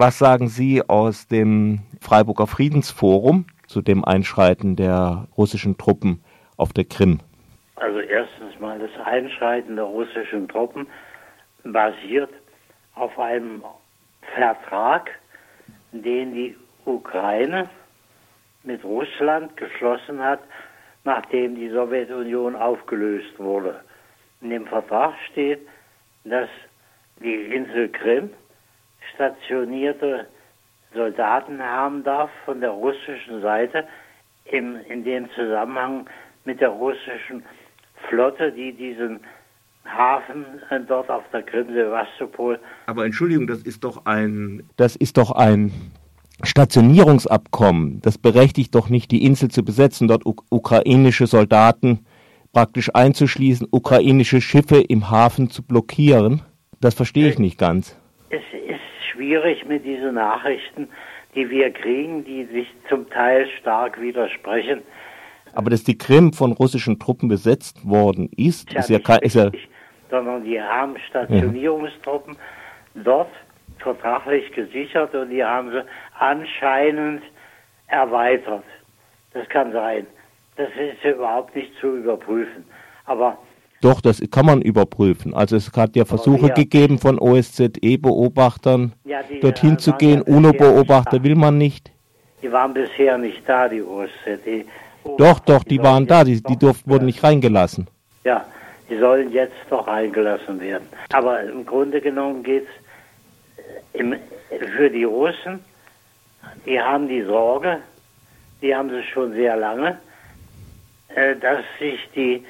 Was sagen Sie aus dem Freiburger Friedensforum zu dem Einschreiten der russischen Truppen auf der Krim? Also erstens mal das Einschreiten der russischen Truppen basiert auf einem Vertrag, den die Ukraine mit Russland geschlossen hat, nachdem die Sowjetunion aufgelöst wurde. In dem Vertrag steht, dass die Insel Krim stationierte Soldaten haben darf von der russischen Seite im, in dem Zusammenhang mit der russischen Flotte, die diesen Hafen äh, dort auf der Krim Sevastopol. Aber Entschuldigung, das ist doch ein das ist doch ein Stationierungsabkommen. Das berechtigt doch nicht die Insel zu besetzen, dort ukrainische Soldaten praktisch einzuschließen, ukrainische Schiffe im Hafen zu blockieren. Das verstehe ich nicht ganz. Schwierig mit diesen Nachrichten, die wir kriegen, die sich zum Teil stark widersprechen. Aber dass die Krim von russischen Truppen besetzt worden ist, ist ja, kein. Ist ja sondern die haben Stationierungstruppen ja. dort vertraglich gesichert und die haben sie anscheinend erweitert. Das kann sein. Das ist überhaupt nicht zu überprüfen. Aber doch, das kann man überprüfen. Also es hat ja Versuche gegeben von OSZE-Beobachtern, ja, dorthin äh, zu gehen. UNO-Beobachter will man nicht. Die waren bisher nicht da, die OSZE. Doch, doch, die, die waren da, die, die durften, wurden nicht reingelassen. Ja, die sollen jetzt doch reingelassen werden. Aber im Grunde genommen geht es äh, für die Russen, die haben die Sorge, die haben sie schon sehr lange, äh, dass sich die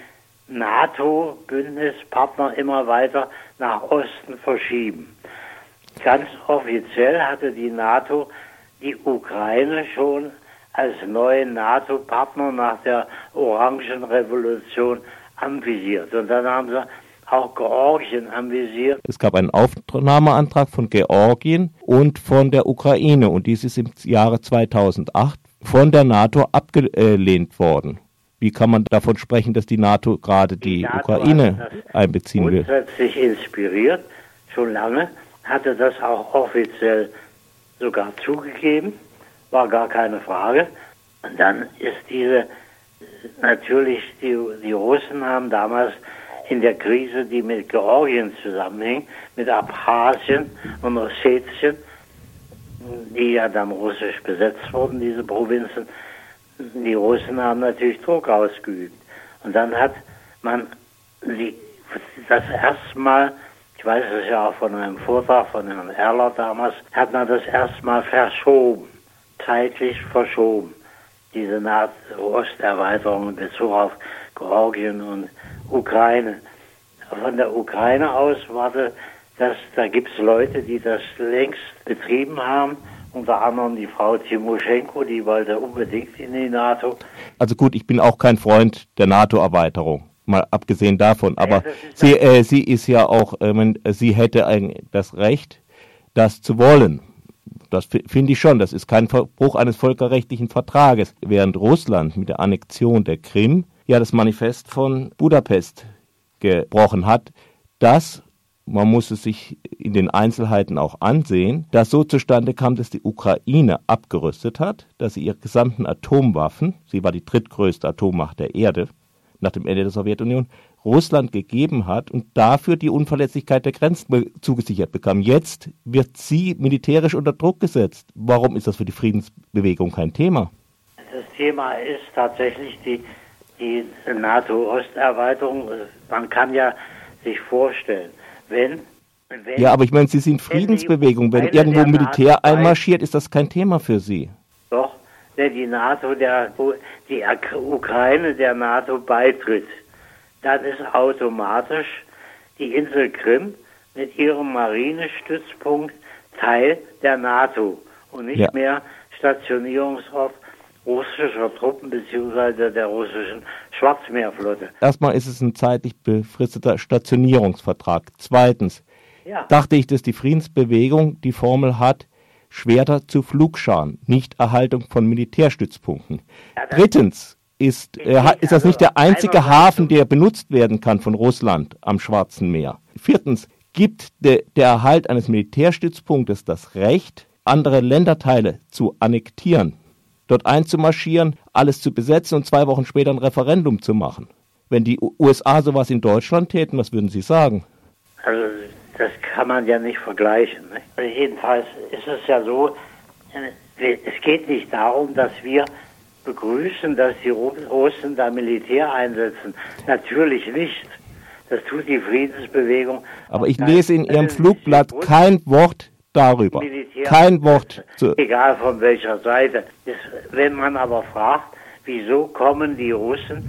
NATO-Bündnispartner immer weiter nach Osten verschieben. Ganz offiziell hatte die NATO die Ukraine schon als neuen NATO-Partner nach der Orangenrevolution anvisiert. Und dann haben sie auch Georgien anvisiert. Es gab einen Aufnahmeantrag von Georgien und von der Ukraine und dies ist im Jahre 2008 von der NATO abgelehnt worden. Wie kann man davon sprechen, dass die NATO gerade die, die NATO Ukraine einbeziehen will? Grundsätzlich inspiriert, schon lange, hatte das auch offiziell sogar zugegeben, war gar keine Frage. Und dann ist diese, natürlich, die, die Russen haben damals in der Krise, die mit Georgien zusammenhing, mit Abchasien und Ossetien, die ja dann russisch besetzt wurden, diese Provinzen, die Russen haben natürlich Druck ausgeübt. Und dann hat man die, das erste Mal, ich weiß es ja auch von einem Vortrag von Herrn Erler damals, hat man das erste Mal verschoben, zeitlich verschoben, diese Osterweiterung in Bezug auf Georgien und Ukraine. Von der Ukraine aus war das, da gibt es Leute, die das längst betrieben haben unter anderem die Frau Timoschenko, die wollte unbedingt in die NATO. Also gut, ich bin auch kein Freund der NATO-Erweiterung, mal abgesehen davon. Aber ja, sie, äh, sie ist ja auch, äh, sie hätte ein, das Recht, das zu wollen. Das finde ich schon. Das ist kein Verbruch eines völkerrechtlichen Vertrages. Während Russland mit der Annexion der Krim ja das Manifest von Budapest gebrochen hat, das man muss es sich in den Einzelheiten auch ansehen, dass so zustande kam, dass die Ukraine abgerüstet hat, dass sie ihre gesamten Atomwaffen, sie war die drittgrößte Atommacht der Erde nach dem Ende der Sowjetunion, Russland gegeben hat und dafür die Unverletzlichkeit der Grenzen zugesichert bekam. Jetzt wird sie militärisch unter Druck gesetzt. Warum ist das für die Friedensbewegung kein Thema? Das Thema ist tatsächlich die, die NATO-Osterweiterung. Man kann ja sich vorstellen, wenn, wenn ja, aber ich meine, Sie sind Friedensbewegung. Wenn, irgendwo Militär einmarschiert, ist das kein Thema für Sie. Doch, wenn die NATO, der, die Ukraine der NATO beitritt, dann ist automatisch die Insel Krim mit ihrem Marinestützpunkt Teil der NATO und nicht ja. mehr Stationierungsort russischer Truppen bzw. der russischen Schwarzmeerflotte. Erstmal ist es ein zeitlich befristeter Stationierungsvertrag. Zweitens ja. dachte ich, dass die Friedensbewegung die Formel hat, Schwerter zu Flugscharen, nicht Erhaltung von Militärstützpunkten. Ja, Drittens ist, äh, ist das nicht der einzige Hafen, der benutzt werden kann von Russland am Schwarzen Meer. Viertens gibt de, der Erhalt eines Militärstützpunktes das Recht, andere Länderteile zu annektieren, dort einzumarschieren, alles zu besetzen und zwei Wochen später ein Referendum zu machen. Wenn die USA sowas in Deutschland täten, was würden Sie sagen? Also das kann man ja nicht vergleichen. Ne? Jedenfalls ist es ja so, äh, es geht nicht darum, dass wir begrüßen, dass die Russen da Militär einsetzen. Natürlich nicht. Das tut die Friedensbewegung. Aber ich lese in Ihrem Flugblatt kein Wort darüber. Militär Kein Wort. Egal von welcher Seite. Das, wenn man aber fragt, wieso kommen die Russen,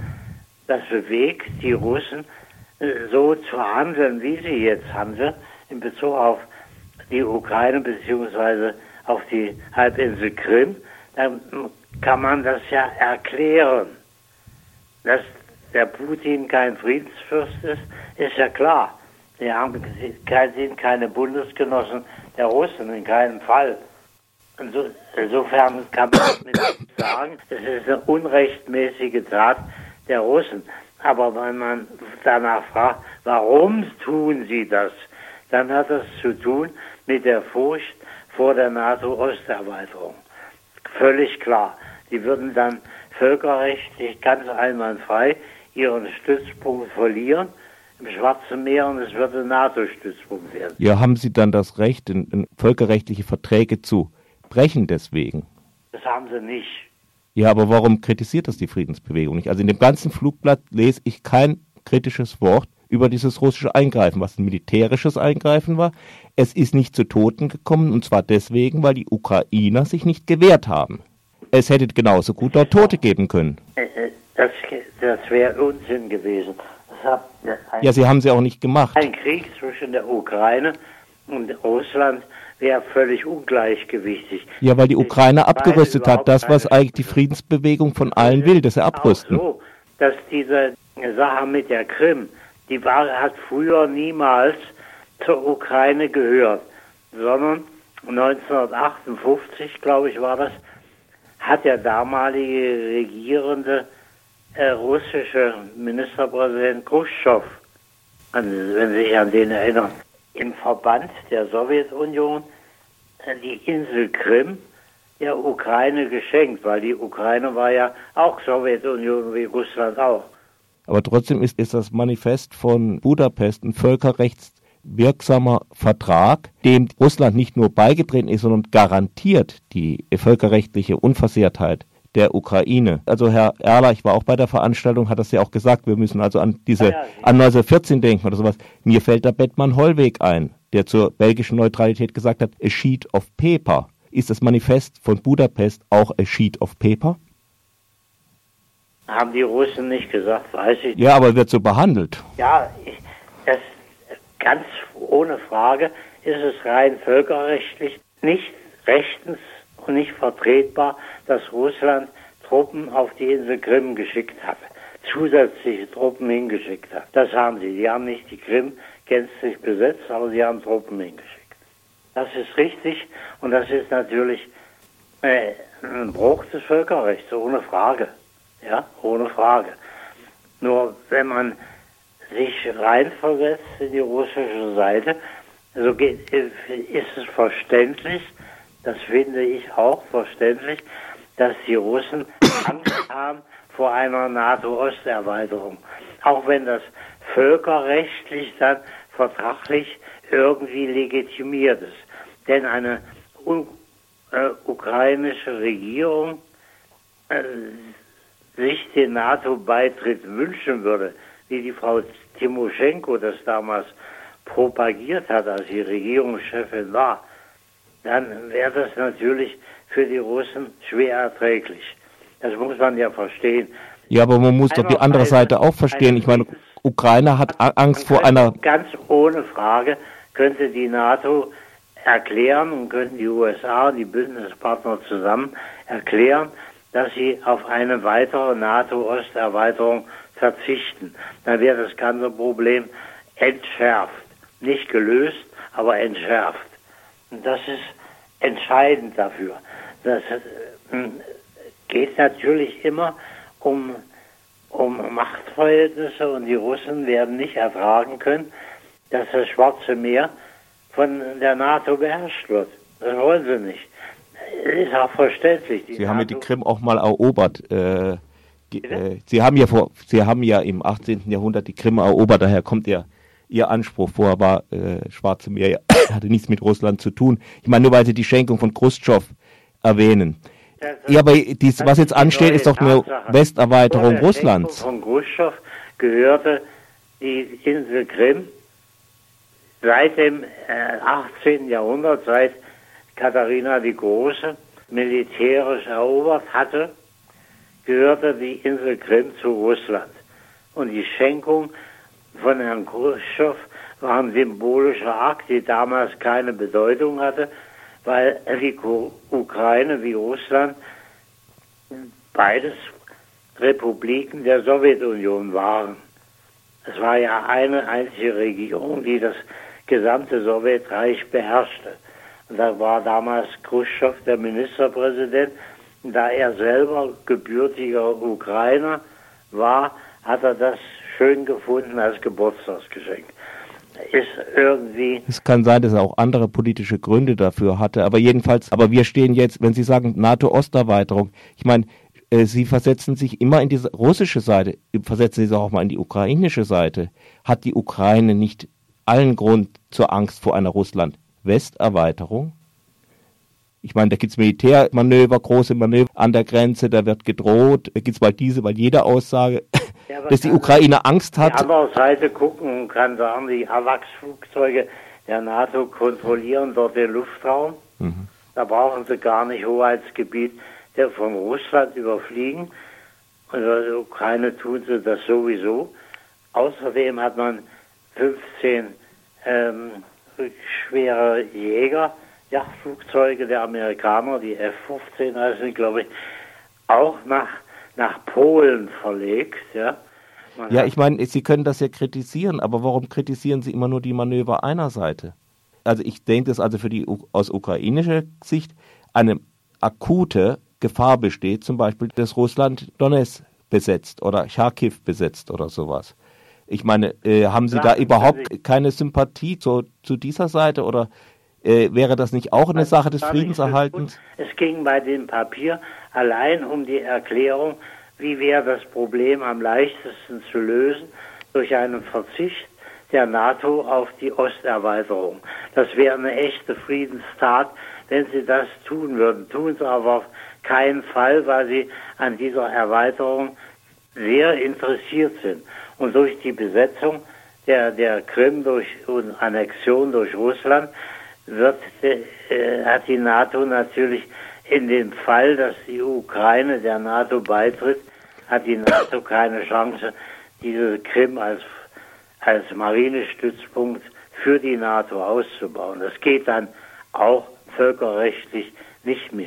das bewegt die Russen äh, so zu handeln, wie sie jetzt handeln, in Bezug auf die Ukraine beziehungsweise auf die Halbinsel Krim, dann kann man das ja erklären. Dass der Putin kein Friedensfürst ist, ist ja klar. Sie haben, sind keine Bundesgenossen der Russen, in keinem Fall. Inso, insofern kann man mit sagen, es ist eine unrechtmäßige Tat der Russen. Aber wenn man danach fragt, warum tun sie das, dann hat das zu tun mit der Furcht vor der NATO-Osterweiterung. Völlig klar. Die würden dann völkerrechtlich ganz einwandfrei ihren Stützpunkt verlieren im Schwarzen Meer und es würde NATO-Stützpunkt werden. ja, haben Sie dann das Recht, in, in völkerrechtliche Verträge zu brechen deswegen? Das haben sie nicht. Ja, aber warum kritisiert das die Friedensbewegung nicht? Also in dem ganzen Flugblatt lese ich kein kritisches Wort über dieses russische Eingreifen, was ein militärisches Eingreifen war. Es ist nicht zu Toten gekommen und zwar deswegen, weil die Ukrainer sich nicht gewehrt haben. Es hätte genauso gut dort Tote geben können. Äh, äh, Das, das wäre Unsinn gewesen. Ein, Ja, sie haben sie auch nicht gemacht. ein Krieg zwischen der Ukraine und Russland wäre völlig ungleichgewichtig. Ja, weil die Ukraine abgerüstet hat, das, was eigentlich die Friedensbewegung von allen will, dass sie abrüsten. Auch so, dass diese Sache mit der Krim, die war, hat früher niemals zur Ukraine gehört, sondern 1958, glaube ich, war das, hat der damalige regierende äh, russische Ministerpräsident Khrushchev, wenn Sie sich an den erinnern, im Verband der Sowjetunion die Insel Krim der Ukraine geschenkt, weil die Ukraine war ja auch Sowjetunion wie Russland auch. Aber trotzdem ist, ist das Manifest von Budapest ein völkerrechtswirksamer Vertrag, dem Russland nicht nur beigetreten ist, sondern garantiert die völkerrechtliche Unversehrtheit der Ukraine. Also Herr Erler, ich war auch bei der Veranstaltung, hat das ja auch gesagt, wir müssen also an diese Ja, ja, an 1914 denken oder sowas. Mir fällt der Bettmann Hollweg ein, der zur belgischen Neutralität gesagt hat, a sheet of paper. Ist das Manifest von Budapest auch a sheet of paper? Haben die Russen nicht gesagt, weiß ich nicht. Ja, aber wird so behandelt. Ja, ich, das ganz ohne Frage ist es rein völkerrechtlich nicht rechtens und nicht vertretbar, dass Russland Truppen auf die Insel Krim geschickt hat, zusätzliche Truppen hingeschickt hat. Das haben sie. Die haben nicht die Krim gänzlich besetzt, aber sie haben Truppen hingeschickt. Das ist richtig und das ist natürlich äh, ein Bruch des Völkerrechts, ohne Frage. Ja, ohne Frage. Nur wenn man sich reinversetzt in die russische Seite, so geht, ist es verständlich, das finde ich auch verständlich, dass die Russen Angst haben vor einer NATO-Osterweiterung. Auch wenn das völkerrechtlich dann vertraglich irgendwie legitimiert ist. Denn eine äh, ukrainische Regierung äh, sich den NATO-Beitritt wünschen würde, wie die Frau Timoschenko das damals propagiert hat, als sie Regierungschefin war, dann wäre das natürlich für die Russen schwer erträglich. Das muss man ja verstehen. Ja, aber man muss doch die andere Seite auch verstehen. Ich meine, Ukraine hat Angst vor einer. Ganz ohne Frage könnte die NATO erklären und könnten die USA und die Bündnispartner zusammen erklären, dass sie auf eine weitere NATO-Osterweiterung verzichten. Dann wäre das ganze Problem entschärft. Nicht gelöst, aber entschärft. Das ist entscheidend dafür. Das äh, geht natürlich immer um, um Machtverhältnisse und die Russen werden nicht ertragen können, dass das Schwarze Meer von der NATO beherrscht wird. Das wollen sie nicht. Das ist auch verständlich. Sie haben ja die Krim auch mal erobert. Äh, äh, Sie haben ja vor, Sie haben ja im 18. Jahrhundert die Krim erobert, daher kommt ja Ihr Anspruch vor, war äh, Schwarze Meer hatte nichts mit Russland zu tun. Ich meine, nur weil Sie die Schenkung von Khrushchev erwähnen. Ja, aber dies, was jetzt ansteht, ist doch eine Westerweiterung Russlands. Von Khrushchev gehörte die Insel Krim seit dem äh, 18. Jahrhundert, seit Katharina die Große militärisch erobert hatte, gehörte die Insel Krim zu Russland. Und die Schenkung von Herrn Khrushchev war ein symbolischer Akt, die damals keine Bedeutung hatte, weil die Ukraine wie Russland beides Republiken der Sowjetunion waren. Es war ja eine einzige Regierung, die das gesamte Sowjetreich beherrschte. Und da war damals Khrushchev der Ministerpräsident. Und da er selber gebürtiger Ukrainer war, hat er das schön gefunden als Geburtstagsgeschenk. Ist irgendwie. Es kann sein, dass er auch andere politische Gründe dafür hatte, aber jedenfalls, aber wir stehen jetzt, wenn Sie sagen NATO-Osterweiterung, ich meine, äh, Sie versetzen sich immer in die russische Seite, versetzen Sie sich auch mal in die ukrainische Seite. Hat die Ukraine nicht allen Grund zur Angst vor einer Russland-Westerweiterung? Ich meine, da gibt es Militärmanöver, große Manöver an der Grenze, da wird gedroht, da gibt es mal diese, weil jede Aussage, ja, dass die Ukraine Angst hat. Die andere Seite gucken und kann sagen, die AWACS-Flugzeuge der NATO kontrollieren dort den Luftraum. Mhm. Da brauchen sie gar nicht Hoheitsgebiet der von Russland überfliegen. Und in der Ukraine tun sie das sowieso. Außerdem hat man 15 ähm, schwere Jäger, Yachtflugzeuge der Amerikaner, die F-15 heißen, glaube ich, auch nach, nach Polen verlegt. Ja, Man ja ich meine, Sie können das ja kritisieren, aber warum kritisieren Sie immer nur die Manöver einer Seite? Also ich denke, dass also für die aus ukrainischer Sicht eine akute Gefahr besteht, zum Beispiel, dass Russland Donetsk besetzt oder Charkiw besetzt oder sowas. Ich meine, äh, haben Sie da überhaupt keine Sympathie zu, zu dieser Seite oder äh, wäre das nicht auch eine Sache des Friedenserhaltens? Es ging bei dem Papier allein um die Erklärung, wie wäre das Problem am leichtesten zu lösen durch einen Verzicht der NATO auf die Osterweiterung. Das wäre eine echte Friedenstat, wenn sie das tun würden. Tun sie aber auf keinen Fall, weil sie an dieser Erweiterung sehr interessiert sind. Und durch die Besetzung der, der Krim durch, und Annexion durch Russland wird, äh, hat die NATO natürlich in dem Fall, dass die Ukraine der NATO beitritt, hat die NATO keine Chance, diese Krim als, als Marinestützpunkt für die NATO auszubauen. Das geht dann auch völkerrechtlich nicht mehr.